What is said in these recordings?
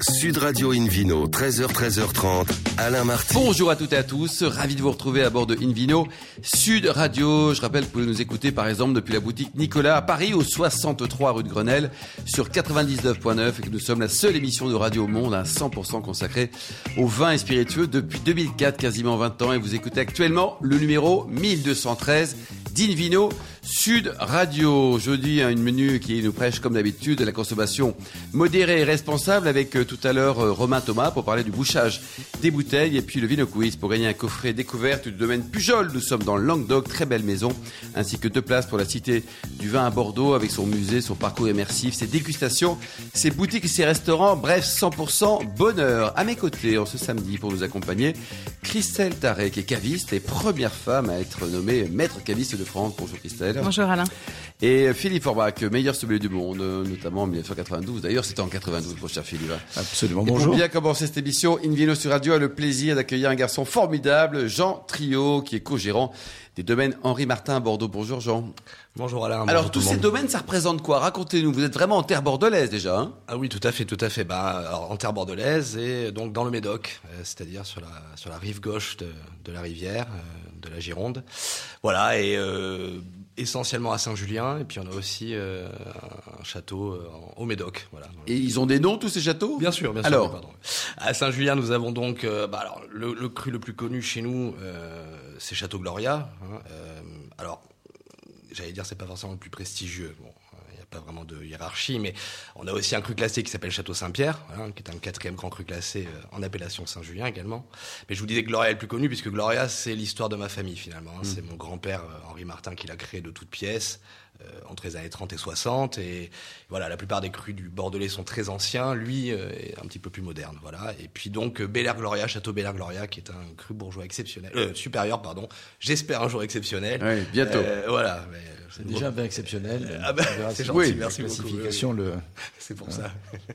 Sud Radio Invino, 13h, 13h30, Alain Marty. Bonjour à toutes et à tous, ravi de vous retrouver à bord de Invino Sud Radio. Je rappelle que vous pouvez nous écouter par exemple depuis la boutique Nicolas à Paris au 63 rue de Grenelle sur 99.9 et que nous sommes la seule émission de radio au monde à 100% consacrée aux vins et spiritueux depuis 2004, quasiment 20 ans et vous écoutez actuellement le numéro 1213 d'Invino Sud Radio. Jeudi, un menu qui nous prêche comme d'habitude la consommation modérée et responsable avec euh, tout à l'heure euh, Romain Thomas pour parler du bouchage des bouteilles et puis le Vino Quiz pour gagner un coffret découverte du domaine Pujol. Nous sommes dans le Languedoc, très belle maison, ainsi que deux places pour la cité du vin à Bordeaux avec son musée, son parcours immersif, ses dégustations, ses boutiques et ses restaurants. Bref, 100% bonheur. À mes côtés, en ce samedi, pour nous accompagner, Christelle Tarek, est caviste et première femme à être nommée maître caviste de France. Bonjour Christelle. Bonjour Alain. Et Philippe Forbach, meilleur sommelier du monde, notamment en 1992. D'ailleurs, c'était en 92, mon cher Philippe. Absolument, Et bonjour. Pour bien commencer cette émission, Invino sur Radio a le plaisir d'accueillir un garçon formidable, Jean Trio, qui est co-gérant des domaines Henri Martin à Bordeaux. Bonjour Jean. Bonjour Alain. Alors, bonjour tous ces monde. domaines, ça représente quoi? Racontez-nous. Vous êtes vraiment en terre bordelaise déjà. Hein? Ah oui, tout à fait, tout à fait. Bah, alors, en terre bordelaise et donc dans le Médoc, euh, c'est-à-dire sur la, sur la rive gauche de, de la rivière, euh, de la Gironde. Voilà, et euh, essentiellement à Saint-Julien. Et puis on a aussi euh, un château euh, au Médoc. Voilà. Et ils ont des noms, tous ces châteaux? Bien sûr, bien sûr. Alors pardon. À Saint-Julien, nous avons donc euh, bah, alors, le, le cru le plus connu chez nous, c'est Château Gloria. hein. Alors, j'allais dire, c'est pas forcément le plus prestigieux. Bon, pas vraiment de hiérarchie, mais on a aussi un cru classé qui s'appelle Château Saint-Pierre, voilà, qui est un quatrième grand cru classé euh, en appellation Saint-Julien également. Mais je vous disais que Gloria est le plus connu, puisque Gloria, c'est l'histoire de ma famille finalement. hein. C'est mon grand-père euh, Henri Martin qui l'a créé de toutes pièces. Euh, entre les années 30 et 60 et voilà la plupart des crus du Bordelais sont très anciens lui euh, est un petit peu plus moderne voilà et puis donc euh, Bel Air Gloria Château Bel Air Gloria qui est un cru bourgeois exceptionnel euh, supérieur pardon j'espère un jour exceptionnel Oui, bientôt. Euh, voilà mais, C'est déjà un vin exceptionnel. Ah bah, c'est gentil, Oui, merci la beaucoup. classification, le... c'est pour ça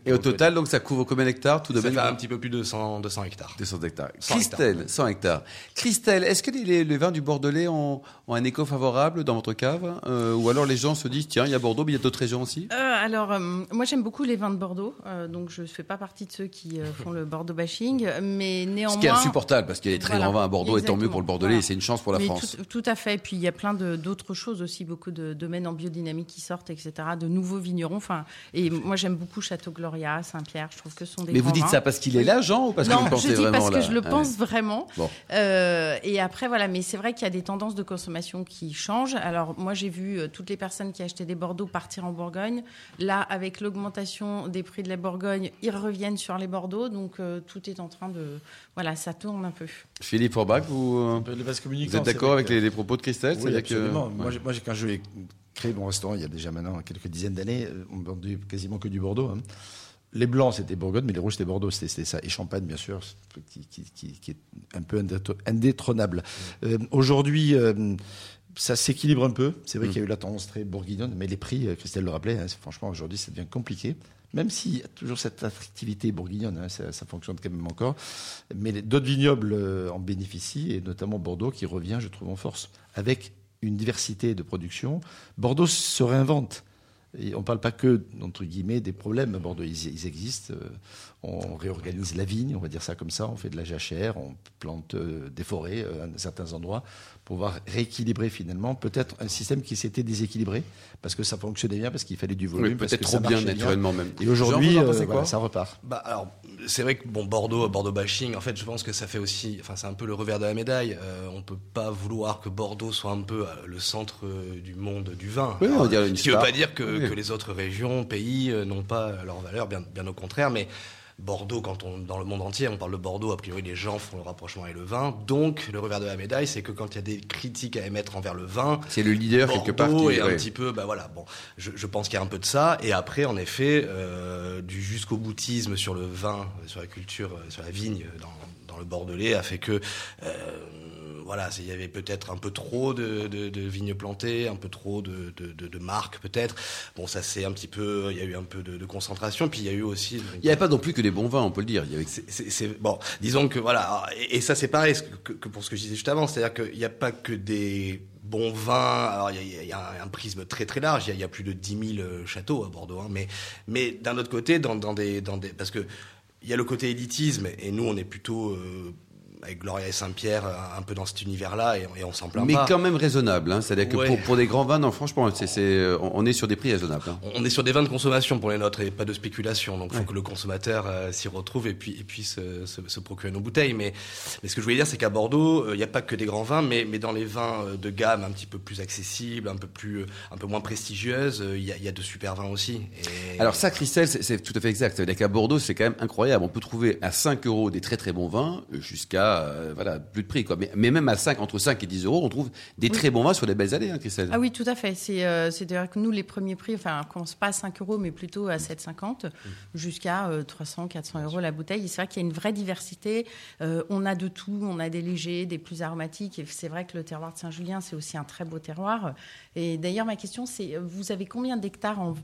Et au total, donc, ça couvre combien d'hectares Tout ça domaine fait un petit peu plus de 100, 200 hectares 200 hectares. 100 Christelle, 100 hectares. Christelle, est-ce que les, les- les vins du Bordelais ont, ont un écho favorable dans votre cave Euh, Ou alors les gens se disent, tiens, il y a Bordeaux, mais il y a d'autres régions aussi? Euh, alors, euh, moi j'aime beaucoup les vins de Bordeaux, euh, donc je ne fais pas partie de ceux qui font le Bordeaux bashing, mais néanmoins. Ce qui est insupportable, parce qu'il y a des très Voilà, grands vins à Bordeaux, et tant mieux pour le Bordelais, voilà. et c'est une chance pour la mais France. Tout, tout à fait. Et puis il y a plein d'autres choses aussi, beaucoup de domaines en biodynamique qui sortent, etc. De nouveaux vignerons. Enfin, et moi j'aime beaucoup Château Gloria, Saint-Pierre. Je trouve que ce sont des. Mais vous dites vins. ça parce qu'il est là, Jean, ou parce que non, vous le pensez je dis vraiment parce que je le Ah pense vraiment. Bon. Et après, voilà, mais c'est vrai qu'il y a des tendances de consommation qui changent. Alors, moi, j'ai vu toutes les personnes qui achetaient des Bordeaux partir en Bourgogne. Là, avec l'augmentation des prix de la Bourgogne, ils reviennent sur les Bordeaux. Donc, euh, tout est en train de. Voilà, ça tourne un peu. Philippe Forbach, vous, euh, vous êtes d'accord avec que- les, les propos de Christelle? Oui, que- absolument. ouais. Moi, quand j'ai créé mon restaurant, il y a déjà maintenant quelques dizaines d'années, euh, on vendait quasiment que du Bordeaux. hein. Les blancs, c'était Bourgogne, mais les rouges, c'était Bordeaux. C'était ça. Et Champagne, bien sûr, qui, qui- qui- qui est un peu indétrônable. Euh, Aujourd'hui, euh, ça s'équilibre un peu. C'est vrai Mm. qu'il y a eu la tendance très bourguignonne, mais les prix, euh, Christelle le rappelait, hein, franchement, aujourd'hui, ça devient compliqué. Même s'il y a toujours cette attractivité bourguignonne, hein, ça, ça fonctionne quand même encore. Mais d'autres vignobles euh, en bénéficient, et notamment Bordeaux, qui revient, je trouve, en force, avec une diversité de production. Bordeaux se réinvente. Et on ne parle pas que, entre guillemets, des problèmes à Bordeaux. Ils, ils existent. Euh, On réorganise la vigne, on va dire ça comme ça. On fait de la jachère, on plante euh, des forêts euh, à certains endroits pour pouvoir rééquilibrer finalement peut-être un système qui s'était déséquilibré parce que ça fonctionnait bien, parce qu'il fallait du Oui, volume. parce peut-être trop ça bien, naturellement même. Et aujourd'hui, euh, voilà, ça repart. Bah alors, c'est vrai que bon Bordeaux, Bordeaux bashing. En fait, je pense que ça fait aussi, enfin c'est un peu le revers de la médaille. Euh, on peut pas vouloir que Bordeaux soit un peu le centre du monde du vin. Oui, on Alors, dirait une ce qui veut star. pas dire que, Oui. que les autres régions, pays n'ont pas leur valeur, bien, bien au contraire. Mais Bordeaux, quand on dans le monde entier, on parle de Bordeaux, a priori les gens font le rapprochement avec le vin. Donc le revers de la médaille, c'est que quand il y a des critiques à émettre envers le vin, C'est le leader quelque part Bordeaux qui est un petit peu, bah voilà, bon, je, je pense qu'il y a un peu de ça. Et après, en effet, euh, du jusqu'au boutisme sur le vin, sur la culture, euh, sur la vigne dans, dans le Bordelais a fait que, euh, voilà, il y avait peut-être un peu trop de, de, vignes plantées, un peu trop de, de, marques peut-être. Bon, ça c'est un petit peu, il y a eu un peu de, concentration. Puis il y a eu aussi. Il n'y avait pas non plus que des bons vins, on peut le dire. Y bon, disons que voilà, et, ça c'est pareil que, que pour ce que je disais juste avant, c'est-à-dire qu'il n'y a pas que des bons vins. Alors il y a, un, prisme très très large. Il y a, plus de 10 000 euh, châteaux à Bordeaux, hein, mais mais d'un autre côté, dans des dans des parce que il y a le côté élitisme, et nous, on est plutôt euh, avec Gloria et Saint-Pierre un peu dans cet univers-là et, on s'en plaint mais pas. Mais quand même raisonnable. Hein. C'est-à-dire que pour, des grands vins, non, franchement, c'est, on est sur des prix raisonnables. Hein. On est sur des vins de consommation pour les nôtres et pas de spéculation. Donc il faut que le consommateur euh, s'y retrouve et puis et se, se, procurer nos bouteilles. Mais, mais ce que je voulais dire, c'est qu'à Bordeaux, euh, il n'y a pas que des grands vins, mais, mais dans les vins euh, de gamme un petit peu plus accessibles, un peu plus, un peu moins prestigieuses, il y a, y a, de super vins aussi. Et... Alors ça, Christelle, c'est, c'est tout à fait exact. C'est-à-dire qu'à Bordeaux, c'est quand même incroyable. On peut trouver à 5 euros des très très bons vins jusqu'à voilà plus de prix. Quoi. Mais, mais, même à 5, entre 5 et 10 euros, on trouve des très bons vins sur les belles années, hein, Christelle. Ah oui, tout à fait. C'est, euh, c'est-à-dire que nous, les premiers prix, enfin, on commence pas à 5 euros, mais plutôt à 7,50 mmh. jusqu'à 300, 400 euros la bouteille. Et c'est vrai qu'il y a une vraie diversité. Euh, on a de tout. On a des légers, des plus aromatiques. Et c'est vrai que le terroir de Saint-Julien, c'est aussi un très beau terroir. Et d'ailleurs, ma question, c'est vous avez combien d'hectares en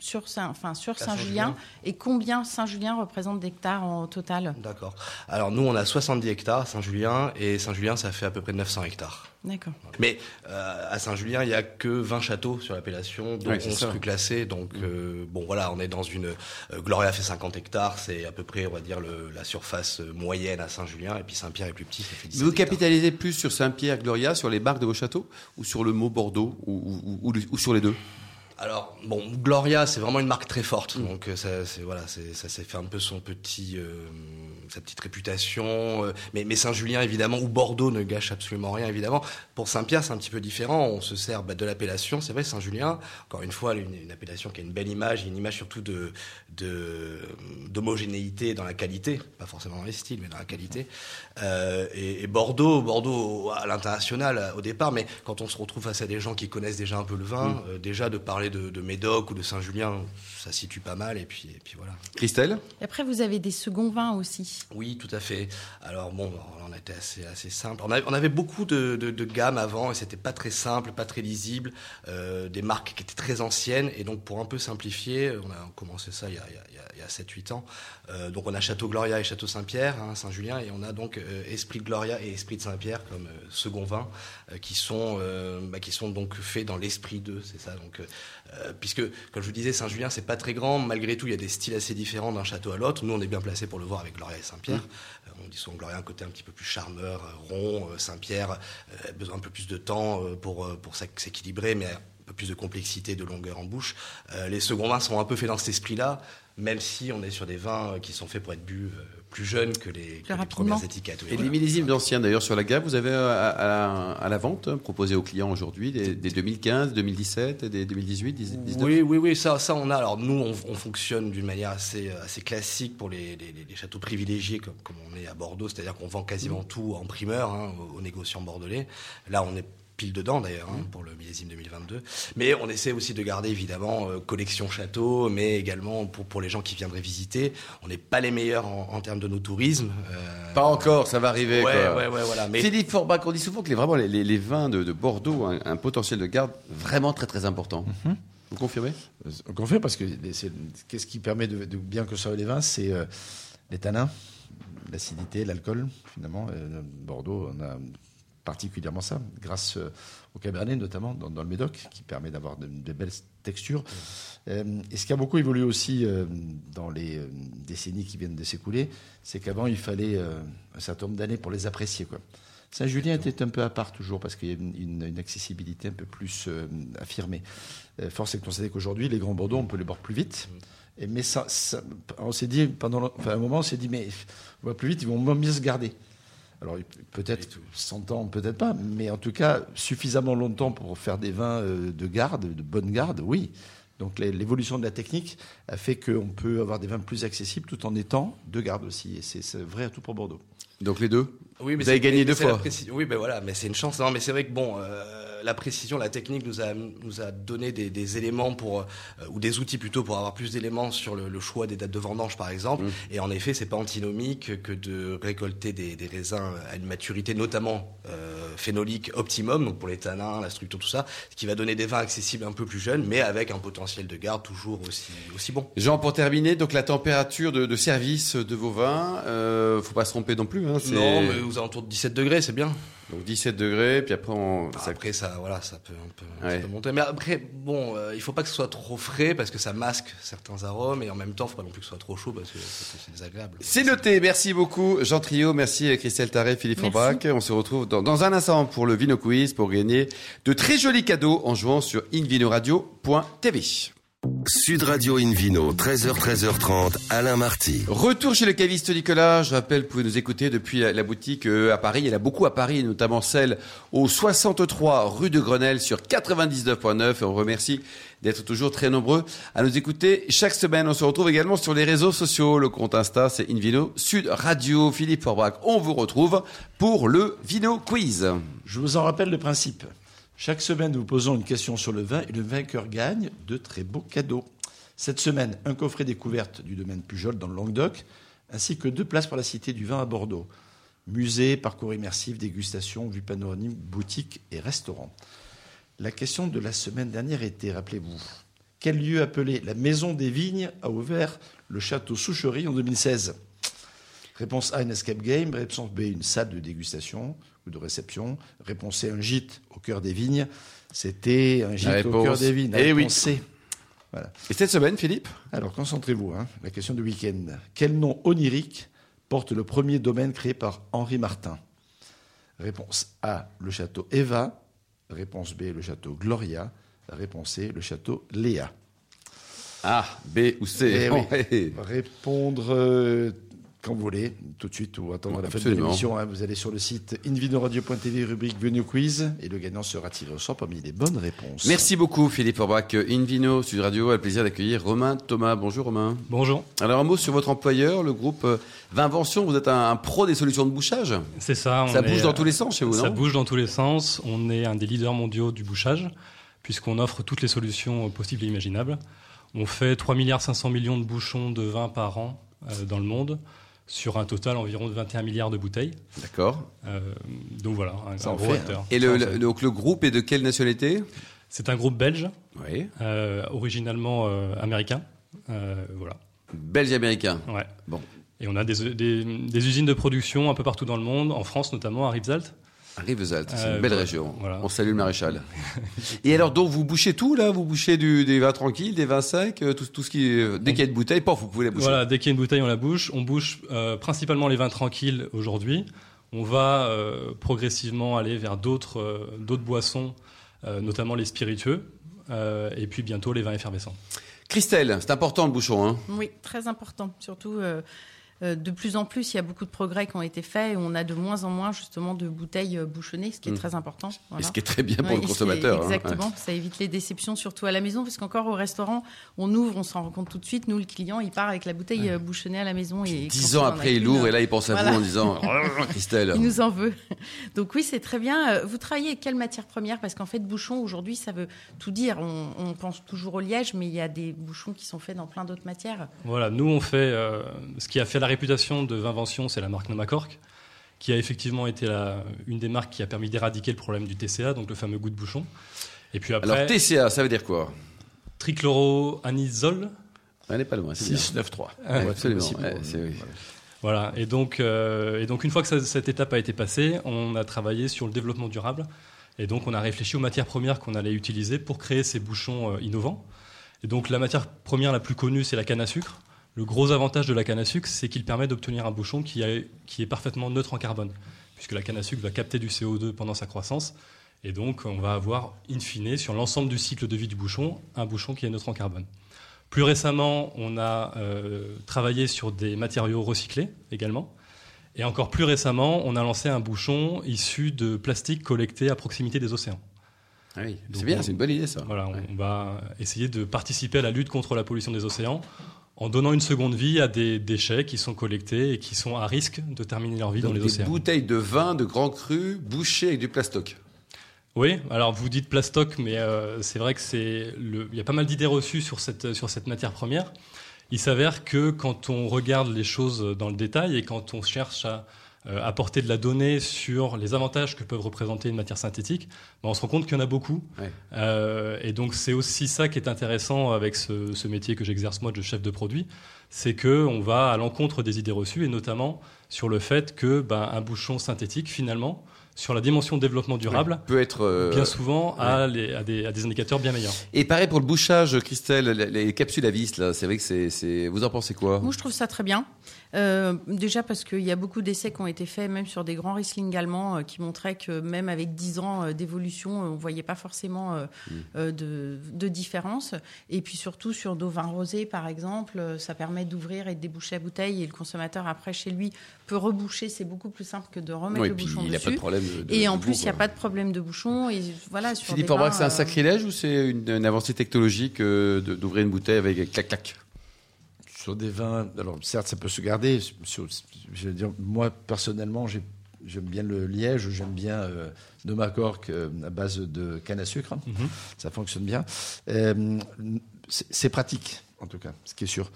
sur Saint, enfin sur Saint-Julien et combien Saint-Julien représente d'hectares en total D'accord. Alors nous on a 70 hectares Saint-Julien et Saint-Julien ça fait à peu près 900 hectares. D'accord. Mais euh, à Saint-Julien il y a que 20 châteaux sur l'appellation, dont 11 plus classés. Donc mm. euh, bon voilà on est dans une euh, Gloria fait 50 hectares, c'est à peu près on va dire le, la surface moyenne à Saint-Julien et puis Saint-Pierre est plus petit. Ça fait vous capitalisez plus sur Saint-Pierre Gloria sur les barques de vos châteaux ou sur le mot Bordeaux ou, ou sur les deux? Alors bon, Gloria, c'est vraiment une marque très forte, donc euh, ça, c'est voilà, ça s'est fait un peu son petit, euh, sa petite réputation. Euh, mais, mais Saint-Julien évidemment ou Bordeaux ne gâche absolument rien évidemment. Pour Saint-Pierre, c'est un petit peu différent. On se sert bah, de l'appellation, c'est vrai Saint-Julien. Encore une fois, une, une, appellation qui a une belle image, une image surtout de d'homogénéité dans la qualité, pas forcément dans les styles, mais dans la qualité. Et, et, Bordeaux, Bordeaux à l'international au départ, mais quand on se retrouve face à des gens qui connaissent déjà un peu le vin, mm. déjà de parler de, Médoc ou de Saint-Julien, ça situe pas mal. Et puis, et puis voilà. Christelle? Et Après, vous avez des seconds vins aussi. Oui, tout à fait. Alors bon, on était assez, assez simple. On avait, beaucoup de, de, gammes avant et c'était pas très simple, pas très lisible. Euh, des marques qui étaient très anciennes. Et donc, pour un peu simplifier, on a commencé ça il y a, il y a, 7-8 ans. Euh, donc, on a Château Gloria et Château Saint-Pierre, hein, Saint-Julien. Et on a donc euh, Esprit de Gloria et Esprit de Saint-Pierre comme second vin qui, sont, bah, qui sont donc faits dans l'esprit d'eux. C'est ça. Donc, puisque, comme je vous disais, Saint-Julien, c'est pas très grand. Malgré tout, il y a des styles assez différents d'un château à l'autre. Nous, on est bien placé pour le voir avec Gloria et Saint-Pierre. Euh, on dit souvent Gloria un côté un petit peu plus charmeur, euh, rond. Saint-Pierre a besoin un peu plus de temps pour, pour s'équilibrer, mais peu plus de complexité, de longueur en bouche. les seconds vins sont un peu faits dans cet esprit-là, même si on est sur des vins qui sont faits pour être bu plus jeune que les, premières étiquettes. et les millésimes d'anciens, d'ailleurs, sur la gamme, vous avez euh, à, la vente hein, proposé aux clients aujourd'hui des, 2015, 2017, des 2018, 2019 Oui, oui, oui, ça, ça on a. Alors nous, on, fonctionne d'une manière assez, assez classique pour les, les, châteaux privilégiés, comme, comme, on est à Bordeaux, c'est-à-dire qu'on vend quasiment mmh. tout en primeur hein, aux, aux négociants bordelais. Là, on est pile dedans d'ailleurs hein, pour le millésime 2022. Mais on essaie aussi de garder évidemment euh, collection château, mais également pour, pour les gens qui viendraient visiter. On n'est pas les meilleurs en, termes de nos tourismes. Euh, pas encore, ça va arriver. Ouais, quoi. Ouais, ouais, voilà. Mais... Philippe Forbach, on dit souvent que les, vraiment les, les, vins de, de Bordeaux ont un, potentiel de garde vraiment très très important. Mhm. Vous confirmez? On confirme parce que qu'est-ce qui permet de, bien conserver les vins, c'est euh, les tanins, l'acidité, l'alcool. Finalement, Bordeaux, on a particulièrement ça, grâce euh, au Cabernet notamment, dans, le Médoc, qui permet d'avoir de, belles textures. Euh, et ce qui a beaucoup évolué aussi euh, dans les décennies qui viennent de s'écouler, c'est qu'avant, il fallait un certain nombre d'années pour les apprécier. Saint-Julien était un peu à part toujours parce qu'il y a une, accessibilité un peu plus affirmée. force est de constater qu'aujourd'hui, les grands Bordeaux, on peut les boire plus vite. Et mais ça, on s'est dit, pendant un moment, on s'est dit, mais on va plus vite, ils vont mieux se garder. Alors peut-être 100 ans, peut-être pas, mais en tout cas suffisamment longtemps pour faire des vins euh, de garde, de bonne garde, oui. Donc l'évolution de la technique a fait qu'on peut avoir des vins plus accessibles tout en étant de garde aussi. Et c'est vrai à tout pour Bordeaux. Donc les deux? Oui, mais Vous avez gagné deux fois. Oui, ben voilà, mais c'est une chance. Non, mais c'est vrai que bon, euh, la précision, la technique nous a, nous a donné des, éléments pour, euh, ou des outils plutôt pour avoir plus d'éléments sur le, choix des dates de vendange, par exemple. Mmh. Et en effet, c'est pas antinomique que de récolter des, raisins à une maturité, notamment euh, phénolique optimum, donc pour les tanins, la structure, tout ça, ce qui va donner des vins accessibles un peu plus jeunes, mais avec un potentiel de garde toujours aussi, aussi bon. Jean, pour terminer, donc la température de, service de vos vins, euh, faut pas se tromper non plus. Hein, non, mais aux alentours de 17 degrés, c'est bien. Donc 17 degrés, puis après on. Bah, ça- Après, ça, voilà, ça peut, un peu, ça Ouais. peut monter. Mais après, bon, euh, il faut pas que ce soit trop frais parce que ça masque certains arômes et en même temps, faut pas non plus que ce soit trop chaud parce que c'est désagréable. C'est noté, merci beaucoup Jean Trio, merci Christelle Taré, Philippe Merci. Forbach. On se retrouve dans, dans un instant pour le Vino Quiz pour gagner de très jolis cadeaux en jouant sur invinoradio.tv. Sud Radio Invino, 13h, 13h30, Alain Marty. Retour chez le caviste Nicolas. Je rappelle, vous pouvez nous écouter depuis la, la boutique euh, à Paris. Il y en a beaucoup à Paris, notamment celle au 63 rue de Grenelle sur 99.9. Et on remercie d'être toujours très nombreux à nous écouter chaque semaine. On se retrouve également sur les réseaux sociaux. Le compte Insta, c'est Invino Sud Radio. Philippe Forbach, on vous retrouve pour le Vino Quiz. Je vous en rappelle le principe. Chaque semaine, nous posons une question sur le vin et le vainqueur gagne de très beaux cadeaux. Cette semaine, un coffret découverte du domaine Pujol dans le Languedoc, ainsi que deux places pour la Cité du Vin à Bordeaux. Musée, parcours immersif, dégustation, vue panoramique, boutique et restaurant. La question de la semaine dernière était, rappelez-vous, quel lieu appelé la Maison des Vignes a ouvert le château Soucherie en 2016 Réponse A, une escape game. Réponse B, une salle de dégustation ou de réception. Réponse C, un gîte au cœur des vignes. C'était un gîte au cœur des vignes. La Eh oui. C. Et cette semaine, Philippe Alors, concentrez-vous. hein. La question du week-end. Quel nom onirique porte le premier domaine créé par Henri Martin? Réponse A, le château Eva. Réponse B, le château Gloria. Réponse C, le château Léa. A, B ou C Eh oui. Répondre euh, quand vous voulez, tout de suite ou attendre la fin de l'émission. hein. Vous allez sur le site invinoradio.tv, rubrique Venue Quiz, et le gagnant sera tiré au sort parmi les bonnes réponses. Merci beaucoup Philippe Forbach. Invino Sud Radio a le plaisir d'accueillir Romain Thomas. Bonjour Romain. Bonjour, Alors un mot sur votre employeur, le groupe euh, Vinvention. Vous êtes un, un pro des solutions de bouchage. c'est ça. on Ça est, bouge dans tous les sens chez vous, Ça non? bouge dans tous les sens. On est un des leaders mondiaux du bouchage, puisqu'on offre toutes les solutions euh, possibles et imaginables. On fait 3 milliards 500 millions de bouchons de vin par an euh, dans le monde, sur un total environ de 21 milliards de bouteilles. D'accord. Euh, donc voilà, un, Ça un en gros fait, acteur. Et le, donc le groupe est de quelle nationalité? C'est un groupe belge, Oui. euh, originalement euh, américain. Voilà. Belge américain. Ouais. Bon. Et on a des, des- des usines de production un peu partout dans le monde, en France notamment, à Rivesaltes. Rivesaltes, c'est Euh, une belle voilà. région. Voilà. On salue le maréchal. Et alors donc vous bouchez tout là? Vous bouchez du, des vins tranquilles, des vins secs, euh, tout, tout ce qui est- dès qu'il y a une bouteille, paf, vous pouvez la boucher. Voilà, dès qu'il y a une bouteille, on la bouche. On bouche euh, principalement les vins tranquilles aujourd'hui. On va euh, progressivement aller vers d'autres euh, d'autres boissons, euh, notamment les spiritueux, euh, et puis bientôt les vins effervescents. Christelle, c'est important le bouchon. Hein? Oui, très important. Surtout, euh, euh, de plus en plus, il y a beaucoup de progrès qui ont été faits et on a de moins en moins justement de bouteilles euh, bouchonnées, ce qui est Mm. très important. Et ce qui est très bien pour Ouais, le consommateur. hein. Exactement, ça évite les déceptions, surtout à la maison, parce qu'encore au restaurant, on ouvre, on s'en rend compte tout de suite. Nous, le client, il part avec la bouteille euh, bouchonnée à la maison. Et Dix ans après, il ouvre et là, il pense à Voilà. vous en disant Oh, Christelle. Il nous en veut. Donc oui, c'est très bien. Euh, Vous travaillez avec quelle matière première? Parce qu'en fait, bouchon, aujourd'hui, ça veut tout dire. On, on pense toujours au liège, mais il y a des bouchons qui sont faits dans plein d'autres matières. Voilà, nous on fait euh, ce qui a fait la réputation de Vinvention, c'est la marque Nomacork, qui a effectivement été la, une des marques qui a permis d'éradiquer le problème du TCA, donc le fameux goût de bouchon. Et puis après, Alors TCA, ça veut dire quoi? Trichloroanisole, Elle n'est pas loin. c'est bien. 693. Ah, Ouais, absolument. Possible. Ouais, c'est- oui. Voilà, et donc, euh, et donc une fois que ça- cette étape a été passée, on a travaillé sur le développement durable. Et donc on a réfléchi aux matières premières qu'on allait utiliser pour créer ces bouchons euh, innovants. Et donc la matière première la plus connue, c'est la canne à sucre. Le gros avantage de la canne à sucre, c'est qu'il permet d'obtenir un bouchon qui, a- qui est parfaitement neutre en carbone, puisque la canne à sucre va capter du CO2 pendant sa croissance. Et donc on va avoir, in fine, sur l'ensemble du cycle de vie du bouchon, un bouchon qui est neutre en carbone. Plus récemment, on a euh, travaillé sur des matériaux recyclés également. Et encore plus récemment, on a lancé un bouchon issu de plastique collecté à proximité des océans. Ah oui, c'est bien, c'est une bonne idée ça. Voilà, Ouais. on va essayer de participer à la lutte contre la pollution des océans en donnant une seconde vie à des déchets qui sont collectés et qui sont à risque de terminer leur vie Donc dans les des océans. bouteilles de vin de grand cru bouchées avec du plastoc. Oui, alors vous dites plastoc, mais euh, c'est vrai que c'est il y a pas mal d'idées reçues sur cette, sur cette matière première. Il s'avère que quand on regarde les choses dans le détail et quand on cherche à apporter de la donnée sur les avantages que peuvent représenter une matière synthétique, ben, on se rend compte qu'il y en a beaucoup. Ouais. Euh, et donc c'est aussi ça qui est intéressant avec ce, ce métier que j'exerce moi de chef de produit, c'est que on va à l'encontre des idées reçues et notamment sur le fait que ben, un bouchon synthétique finalement sur la dimension développement durable, peut être euh, bien souvent à, les- à des, à des indicateurs bien meilleurs. Et pareil pour le bouchage, Christelle, les, les capsules à vis, là, c'est vrai que c'est, c'est, vous en pensez quoi? Moi, je trouve ça très bien. Euh, déjà parce qu'il y a beaucoup d'essais qui ont été faits, même sur des grands Riesling allemands, euh, qui montraient que même avec 10 ans euh, d'évolution, on voyait pas forcément euh, de, de différence. Et puis surtout sur nos vins rosés, par exemple, ça permet d'ouvrir et de déboucher la bouteille, et le consommateur après chez lui peut reboucher. C'est beaucoup plus simple que de remettre Oui, le bouchon il a pas de dessus. problème. de- Et en plus, il n'y a pas de problème de bouchon. Et voilà, sur Philippe c'est un sacrilège ou c'est une, une avancée technologique d'ouvrir une bouteille avec clac-clac Sur des vins, alors certes, ça peut se garder. Je veux dire, moi, personnellement, j'ai- j'aime bien le liège, j'aime bien euh, Noma Cork euh, à base de canne à sucre. hein. Mhm. Ça fonctionne bien. Euh, c'est pratique, en tout cas, ce qui est sûr.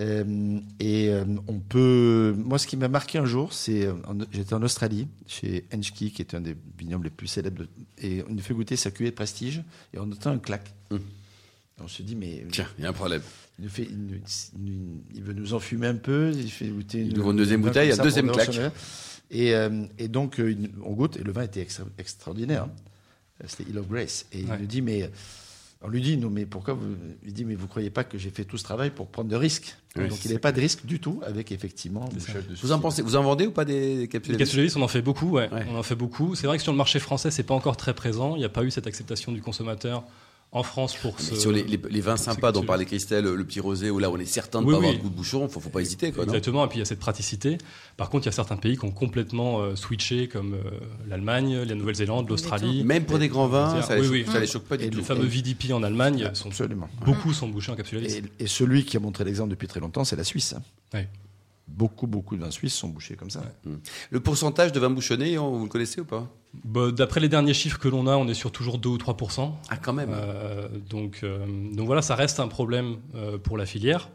Euh, et euh, on peut. Moi, ce qui m'a marqué un jour, c'est. J'étais en Australie, chez Henschke, qui est un des vignobles les plus célèbres. de- et on nous fait goûter sa cuvée de prestige, et on entend un clac. Mhm. On se dit, mais Tiens, il y a un problème. il, nous fait, il, nous- il- veut nous enfumer un peu. Il fait goûter. Il ouvre une deuxième bouteille, un deuxième claque. Et, euh, et donc, euh, on goûte, et le vin était extra- extraordinaire. hein. C'était Hill of Grace. Et Ouais. il nous dit, mais. On lui dit, non, mais pourquoi vous. Il dit, mais vous croyez pas que j'ai fait tout ce travail pour prendre de risques? Oui, Donc, il n'avait pas de risque du tout avec, effectivement, de Vous en pensez Vous en vendez ou pas des capsules vis capsules de vis, on en fait beaucoup, ouais. Ouais. On en fait beaucoup. C'est vrai que sur le marché français, c'est pas encore très présent. Il n'y a pas eu cette acceptation du consommateur en France pour ce. Sur les, les- les vins sympas dont parlait Christelle, le petit rosé, où là on est certain de ne Oui, pas avoir de goût de bouchon, faut, faut pas hésiter. Quoi, non Exactement, et puis il y a cette praticité. Par contre, il y a certains pays qui ont complètement euh, switché, comme euh, l'Allemagne, la Nouvelle-Zélande, l'Australie. Même pour des grands vins, ça, les Oui, choque, oui. ça les choque pas du Et tout. Les fameux VDP en Allemagne, sont, Absolument. beaucoup sont bouchés en vis. Et, et celui qui a montré l'exemple depuis très longtemps, c'est la Suisse. hein. Beaucoup, beaucoup de vins suisses sont bouchés comme ça. Le pourcentage de vins bouchonnés, on- vous le connaissez ou pas? Bah, D'après les derniers chiffres que l'on a, on est sur toujours 2 ou 3% Ah, quand même. Euh, donc, euh, donc voilà, ça reste un problème euh, pour la filière.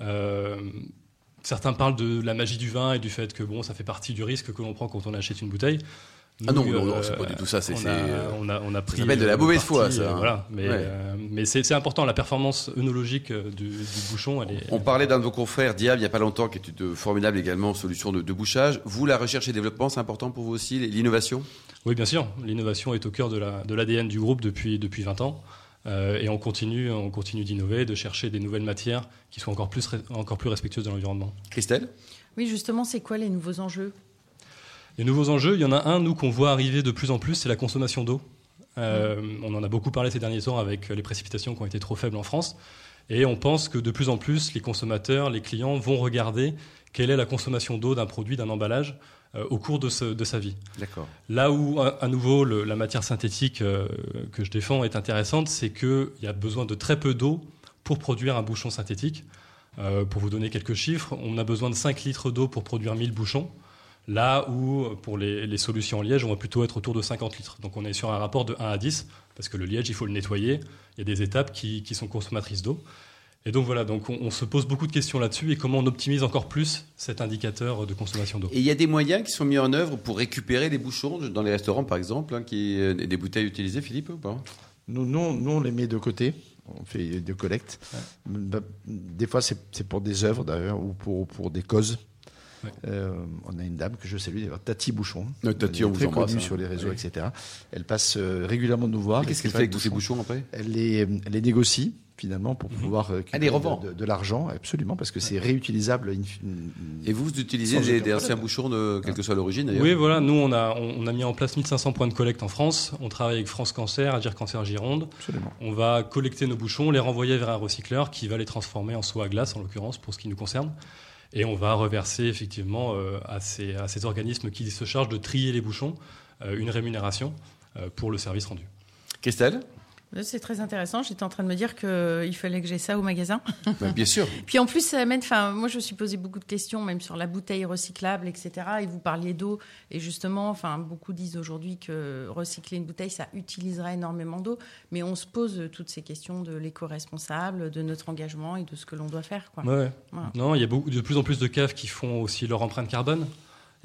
Euh, certains parlent de la magie du vin et du fait que bon, ça fait partie du risque que l'on prend quand on achète une bouteille. Ah non, non, non, euh, c'est pas du tout ça, c'est- On a, euh, on a, on a pris. de la mauvaise foi, ça, euh, hein. Voilà, mais, Ouais. euh, mais c'est important. La performance œnologique du, du bouchon, elle est. On parlait d'un de vos confrères, Diab, il n'y a pas longtemps, qui est une formidable également solution de, de bouchage. Vous, la recherche et développement, c'est important pour vous aussi, l'innovation? Oui, bien sûr. L'innovation est au cœur de la- de l'ADN du groupe depuis, depuis 20 ans. Euh, et on continue, on continue d'innover, de chercher des nouvelles matières qui soient encore plus, re- encore plus respectueuses de l'environnement. Christelle? Oui, justement, c'est quoi les nouveaux enjeux? Les nouveaux enjeux, il y en a un, nous, qu'on voit arriver de plus en plus, c'est la consommation d'eau. Euh, On en a beaucoup parlé ces derniers temps avec les précipitations qui ont été trop faibles en France. Et on pense que de plus en plus, les consommateurs, les clients vont regarder quelle est la consommation d'eau d'un produit, d'un emballage euh, au cours de, ce- de sa vie. D'accord. Là où, à, à nouveau, le- la matière synthétique euh, que je défends est intéressante, c'est qu'il y a besoin de très peu d'eau pour produire un bouchon synthétique. Pour vous donner quelques chiffres, on a besoin de 5 litres d'eau pour produire 1000 bouchons. Là où, pour les, les solutions en liège, on va plutôt être autour de 50 litres. Donc on est sur un rapport de 1 à 10, parce que le liège, il faut le nettoyer. Il y a des étapes qui, qui sont consommatrices d'eau. Et donc voilà, donc on, on se pose beaucoup de questions là-dessus et comment on optimise encore plus cet indicateur de consommation d'eau? Et il y a des moyens qui sont mis en œuvre pour récupérer les bouchons dans les restaurants, par exemple, hein, qui, euh, des bouteilles utilisées, Philippe ou pas? Nous, nous, nous, on les met de côté. On fait des collectes. Bah, Des fois, c'est c'est pour des œuvres, d'ailleurs, ou pour, pour des causes. Ouais. Euh, on a une dame que je salue, d'ailleurs, Tati Bouchon. Tati, est on vous très embrasse, connue hein. sur les réseaux, Oui. etc. Elle passe euh, régulièrement nous voir. Qu'est-ce Elle qu'elle fait avec tous ces bouchons après? Elle les, elle les négocie, finalement, pour pouvoir euh, Elle les récupérer revend. de, de- de l'argent, absolument, parce que c'est réutilisable. Et vous, vous utilisez des, anciens bouchons, de, quelle que soit l'origine d'ailleurs Oui, voilà, nous on a, on a mis en place 1500 points de collecte en France. On travaille avec France Cancer, Agir Cancer Gironde. Absolument. On va collecter nos bouchons, les renvoyer vers un recycleur qui va les transformer en soie à glace, en l'occurrence, pour ce qui nous concerne. Et on va reverser effectivement euh, à, ces, organismes qui se chargent de trier les bouchons euh, une rémunération euh, pour le service rendu. Christelle? C'est très intéressant. J'étais en train de me dire qu'il fallait que j'ai ça au magasin. Bah, Bien sûr. Puis en plus, ça amène. Enfin, moi, je me suis posé beaucoup de questions, même sur la bouteille recyclable, etc. Et vous parliez d'eau. Et justement, enfin, beaucoup disent aujourd'hui que recycler une bouteille, ça utiliserait énormément d'eau. Mais on se pose toutes ces questions de l'éco-responsable, de notre engagement et de ce que l'on doit faire. Quoi. Ouais. Voilà. Non, il y a beaucoup, de plus en plus de caves qui font aussi leur empreinte carbone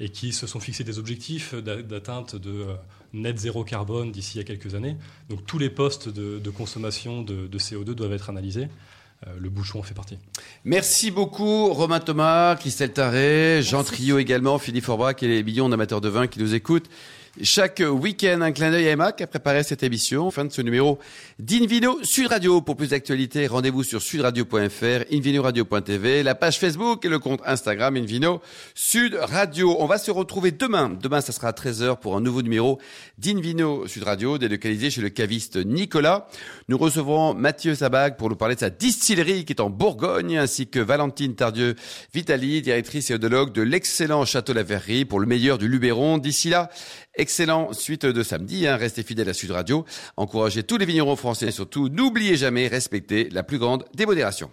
et qui se sont fixés des objectifs d'a- d'atteinte de euh, net zéro carbone d'ici à quelques années. Donc tous les postes de, de consommation de, de CO2 doivent être analysés. Euh, le bouchon en fait partie. Merci beaucoup Romain Thomas, Christelle Taré, Jean Trio également, Philippe Forbach et les millions d'amateurs de vin qui nous écoutent. Chaque week-end, un clin d'œil à Emma qui a préparé cette émission. Fin de ce numéro d'Invino Sud Radio. Pour plus d'actualités, rendez-vous sur sudradio.fr, invinoradio.tv, la page Facebook et le compte Instagram Invino Sud Radio. On va se retrouver demain. Demain, ça sera à 13h pour un nouveau numéro d'Invino Sud Radio, délocalisé chez le caviste Nicolas. Nous recevrons Mathieu Sabag pour nous parler de sa distillerie qui est en Bourgogne, ainsi que Valentine Tardieu Vitali, directrice et odologue de l'excellent Château La Verrerie pour le meilleur du Luberon. D'ici là, Excellent suite de samedi. Hein. Restez fidèles à Sud Radio. Encouragez tous les vignerons français et surtout, n'oubliez jamais, respecter la plus grande démodération.